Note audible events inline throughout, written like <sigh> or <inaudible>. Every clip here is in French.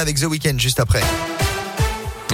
avec The Weeknd juste après.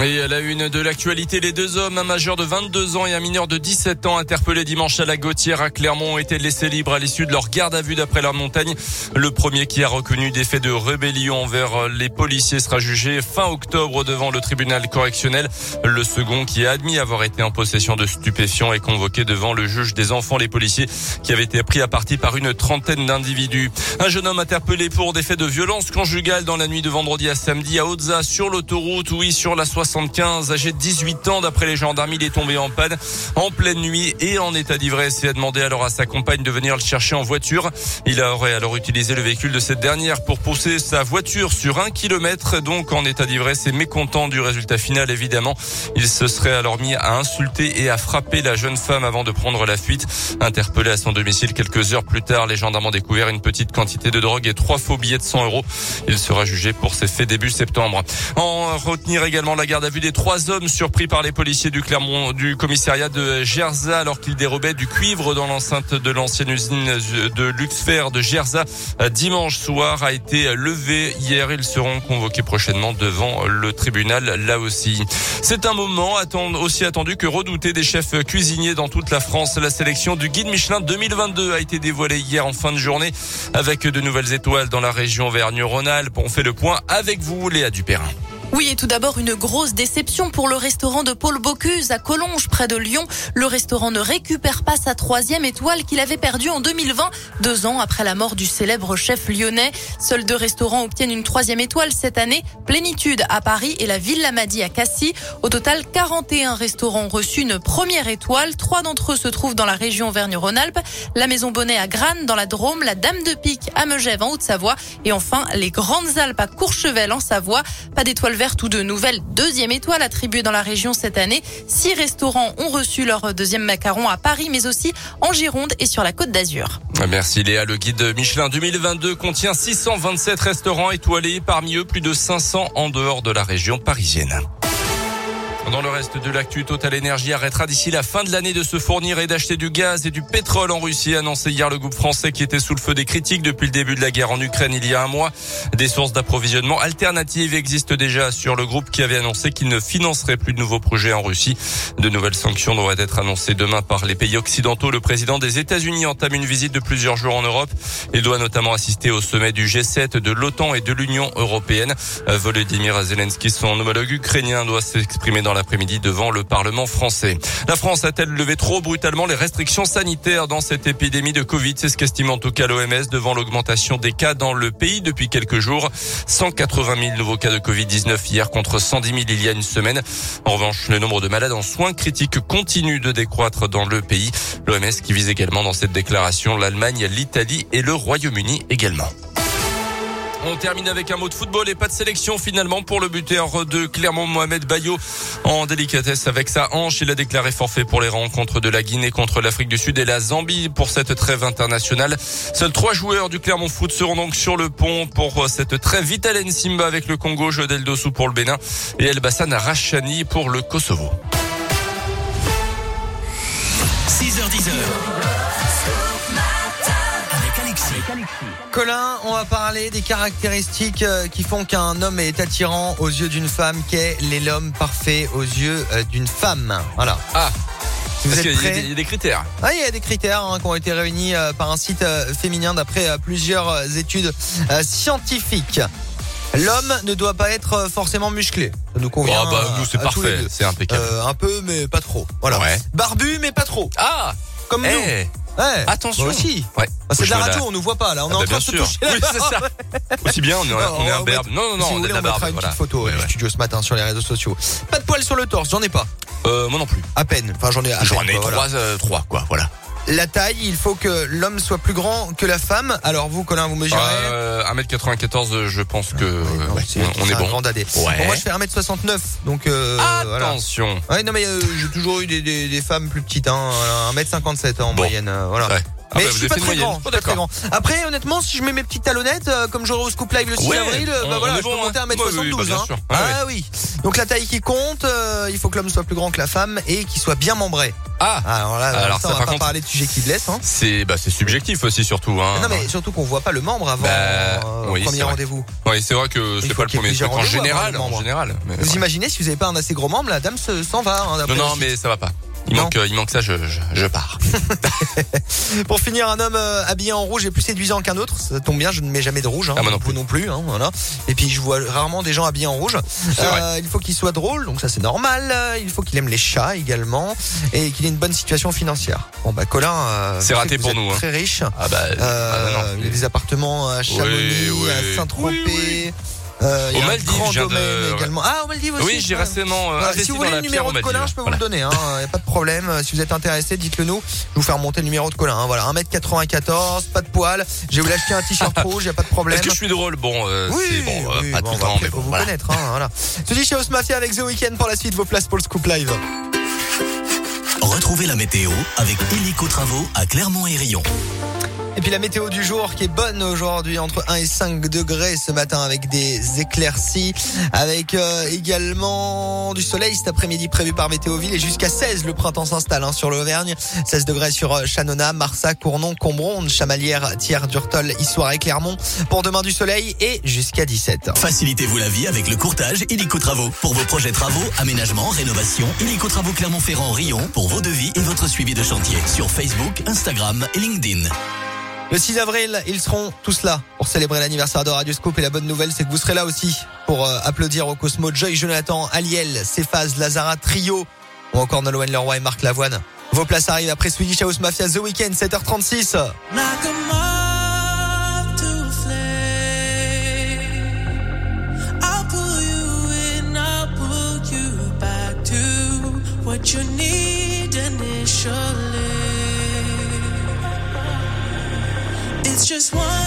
Et à la une de l'actualité, les deux hommes, un majeur de 22 ans et un mineur de 17 ans, interpellés dimanche à la Gautière à Clermont, ont été laissés libres à l'issue de leur garde à vue d'après la montagne. Le premier qui a reconnu des faits de rébellion envers les policiers sera jugé fin octobre devant le tribunal correctionnel. Le second qui a admis avoir été en possession de stupéfiants est convoqué devant le juge des enfants, les policiers qui avaient été pris à partie par une trentaine d'individus. Un jeune homme interpellé pour des faits de violence conjugale dans la nuit de vendredi à samedi à Hautza sur l'autoroute, oui, sur la 60 75, âgé de 18 ans. D'après les gendarmes, il est tombé en panne en pleine nuit et en état d'ivresse et a demandé alors à sa compagne de venir le chercher en voiture. Il aurait alors utilisé le véhicule de cette dernière pour pousser sa voiture sur un kilomètre, donc en état d'ivresse et mécontent du résultat final, évidemment. Il se serait alors mis à insulter et à frapper la jeune femme avant de prendre la fuite. Interpellé à son domicile quelques heures plus tard, les gendarmes ont découvert une petite quantité de drogue et trois faux billets de 100 euros. Il sera jugé pour ces faits début septembre. En retenir également la garde a vu des trois hommes surpris par les policiers du commissariat de Gerza alors qu'ils dérobaient du cuivre dans l'enceinte de l'ancienne usine de Luxfer de Gerza. Dimanche soir a été levé. Hier, ils seront convoqués prochainement devant le tribunal là aussi. C'est un moment aussi attendu que redouté des chefs cuisiniers dans toute la France. La sélection du guide Michelin 2022 a été dévoilée hier en fin de journée avec de nouvelles étoiles dans la région Auvergne-Rhône-Alpes. On fait le point avec vous, Léa Dupérin. Oui, et tout d'abord une grosse déception pour le restaurant de Paul Bocuse à Collonges, près de Lyon. Le restaurant ne récupère pas sa troisième étoile qu'il avait perdue en 2020, deux ans après la mort du célèbre chef lyonnais. Seuls deux restaurants obtiennent une troisième étoile cette année, Plénitude à Paris et la Ville Lamadi à Cassis. Au total, 41 restaurants ont reçu une première étoile. Trois d'entre eux se trouvent dans la région Vergne-Rhône-Alpes, la Maison Bonnet à Grannes dans la Drôme, la Dame de Pique à Megève en Haute-Savoie et enfin les Grandes Alpes à Courchevel en Savoie. Pas d'étoile verte ou de nouvelles deuxième étoile attribuée dans la région cette année. Six restaurants ont reçu leur deuxième macaron à Paris, mais aussi en Gironde et sur la Côte d'Azur. Merci Léa. Le guide Michelin 2022 contient 627 restaurants étoilés, parmi eux plus de 500 en dehors de la région parisienne. Dans le reste de l'actu, Total Energy arrêtera d'ici la fin de l'année de se fournir et d'acheter du gaz et du pétrole en Russie, annoncé hier le groupe français qui était sous le feu des critiques depuis le début de la guerre en Ukraine il y a un mois. Des sources d'approvisionnement alternatives existent déjà sur le groupe qui avait annoncé qu'il ne financerait plus de nouveaux projets en Russie. De nouvelles sanctions devraient être annoncées demain par les pays occidentaux. Le président des États-Unis entame une visite de plusieurs jours en Europe. Il doit notamment assister au sommet du G7 de l'OTAN et de l'Union européenne. Volodymyr Zelensky, son homologue ukrainien, doit s'exprimer dans la après-midi devant le Parlement français. La France a-t-elle levé trop brutalement les restrictions sanitaires dans cette épidémie de Covid? C'est ce qu'estime en tout cas l'OMS devant l'augmentation des cas dans le pays depuis quelques jours. 180 000 nouveaux cas de Covid-19 hier contre 110 000 il y a une semaine. En revanche, le nombre de malades en soins critiques continue de décroître dans le pays. L'OMS qui vise également dans cette déclaration l'Allemagne, l'Italie et le Royaume-Uni également. On termine avec un mot de football et pas de sélection finalement pour le buteur de Clermont Mohamed Bayo en délicatesse avec sa hanche. Il a déclaré forfait pour les rencontres de la Guinée contre l'Afrique du Sud et la Zambie pour cette trêve internationale. Seuls trois joueurs du Clermont Foot seront donc sur le pont pour cette trêve. Vitalen Simba avec le Congo, Jodel Dossou pour le Bénin et El Bassan Rachani pour le Kosovo. 6h10. Colin, on va parler des caractéristiques euh, qui font qu'un homme est attirant aux yeux d'une femme, qu'est l'homme parfait aux yeux euh, d'une femme. Voilà. Ah. Vous êtes prêts il y a des critères. Ah, il y a des critères hein, qui ont été réunis euh, par un site féminin d'après plusieurs études scientifiques. L'homme ne doit pas être forcément musclé. Ça nous convient. Oh bah, nous c'est parfait, c'est impeccable. un peu mais pas trop. Voilà. Barbu mais pas trop. Ah Comme nous. Ouais. Attention. aussi. Ouais. Bah, c'est de la radio, on nous voit pas là. On est ah en bah, train de se toucher Oui, c'est ça. <laughs> Aussi bien, on est, on est un berbe. Non, non, non, on est la barbe. une petite photo studio ce matin sur les réseaux sociaux. Pas de poils sur le torse, j'en ai pas. Euh, moi non plus. À peine. Enfin, j'en ai à J'en ai euh, trois, quoi, voilà. La taille, il faut que l'homme soit plus grand que la femme. Alors vous, Colin, vous mesurez Euh, 1m94, je pense que Ouais, non, c'est- on est un bon. grand. Ouais. Bon, moi, je fais 1m69, donc euh, voilà. Attention. Ouais, non mais euh, j'ai toujours eu des, des, des femmes plus petites, hein, voilà, 1m57 hein, en Bon. moyenne, euh, voilà. Ah mais bah, je suis pas très grand, Oh, suis pas très d'accord. grand. Après, honnêtement, si je mets mes petites talonnettes, euh, comme j'aurai au Scoop Live le 6 Ouais, avril, euh, on- bah on voilà, je peux bon, monter hein. 1m72. Ouais, oui, bah, hein. Ouais, Ah oui. Donc la taille qui compte, euh, il faut que l'homme soit plus grand que la femme et qu'il soit bien membré. Ah, Alors là, Alors, ça, on va par pas contre- parler de sujets qui blessent. Hein. c'est bah c'est subjectif aussi surtout. Hein. Non mais surtout qu'on voit pas le membre avant euh, oui, le premier rendez-vous. Oui, c'est vrai que c'est pas le premier truc en général, en général. Vous imaginez si vous avez pas un assez gros membre, la dame se- s'en va. hein, Non, non, mais ça va pas. Il Non. manque, euh, il manque ça, je, je, je pars. <laughs> Pour finir, un homme euh, habillé en rouge est plus séduisant qu'un autre. Ça tombe bien, je ne mets jamais de rouge. Hein, Ah, moi non vous plus. non plus. Hein, voilà. Et puis je vois rarement des gens habillés en rouge. Euh, il faut qu'il soit drôle, donc ça c'est normal. Euh, Il faut qu'il aime les chats également et qu'il ait une bonne situation financière. Bon bah Colin, euh, C'est raté pour nous, hein. Très riche. Ah bah, Euh, ah, non, il y a des appartements à Chamonix, oui. à Saint-Tropez. Oui. Euh, il y a un Maldives, grand de- également. Ah, aux Maldives aussi. Oui, j'ai récemment euh, si vous voulez la le numéro de Colin, je peux Voilà. vous le donner. Il n'y a pas de problème. Si vous êtes intéressé, dites-le nous. Je vais vous faire monter le numéro de Colin. hein. Voilà, 1m94, pas de poils. Je vais vous l'acheter un t-shirt <laughs> rouge, il n'y a pas de problème. Est-ce que je suis drôle? Bon, euh, Oui, c'est bon, euh, oui, pas bon, tout le temps, mais faut bon, vous voilà. connaître. Hein, voilà. Je dis chez House Mafia avec The Weeknd pour la suite. Vos places pour le Scoop Live. Retrouvez la météo avec Illico Travaux à Clermont et puis la météo du jour qui est bonne aujourd'hui entre 1 et 5 degrés ce matin avec des éclaircies, avec euh, également du soleil cet après-midi prévu par Météoville et jusqu'à 16 le printemps s'installe hein, sur l'Auvergne, 16 degrés sur euh, Chanona, Marsac, Cournon, Combronde, Chamalières, Thiers, Durtol, Issoire et Clermont. Pour demain du soleil et jusqu'à 17. Facilitez-vous la vie avec le courtage Illico Travaux. Pour vos projets travaux, aménagement, rénovation, Illico Travaux Clermont-Ferrand Rion pour vos devis et votre suivi de chantier sur Facebook, Instagram et LinkedIn. Le 6 avril, ils seront tous là pour célébrer l'anniversaire de Radio Scoop et la bonne nouvelle c'est que vous serez là aussi pour euh, applaudir au Cosmo Joy Jonathan, Aliel, Cephas, Lazara, Trio ou encore Nolwenn Leroy et Marc Lavoine. Vos places arrivent après Swedish House Mafia The Weekend 7h36. Like a moth to a flame. I'll pull you in, I'll pull you back to what you need initially. just want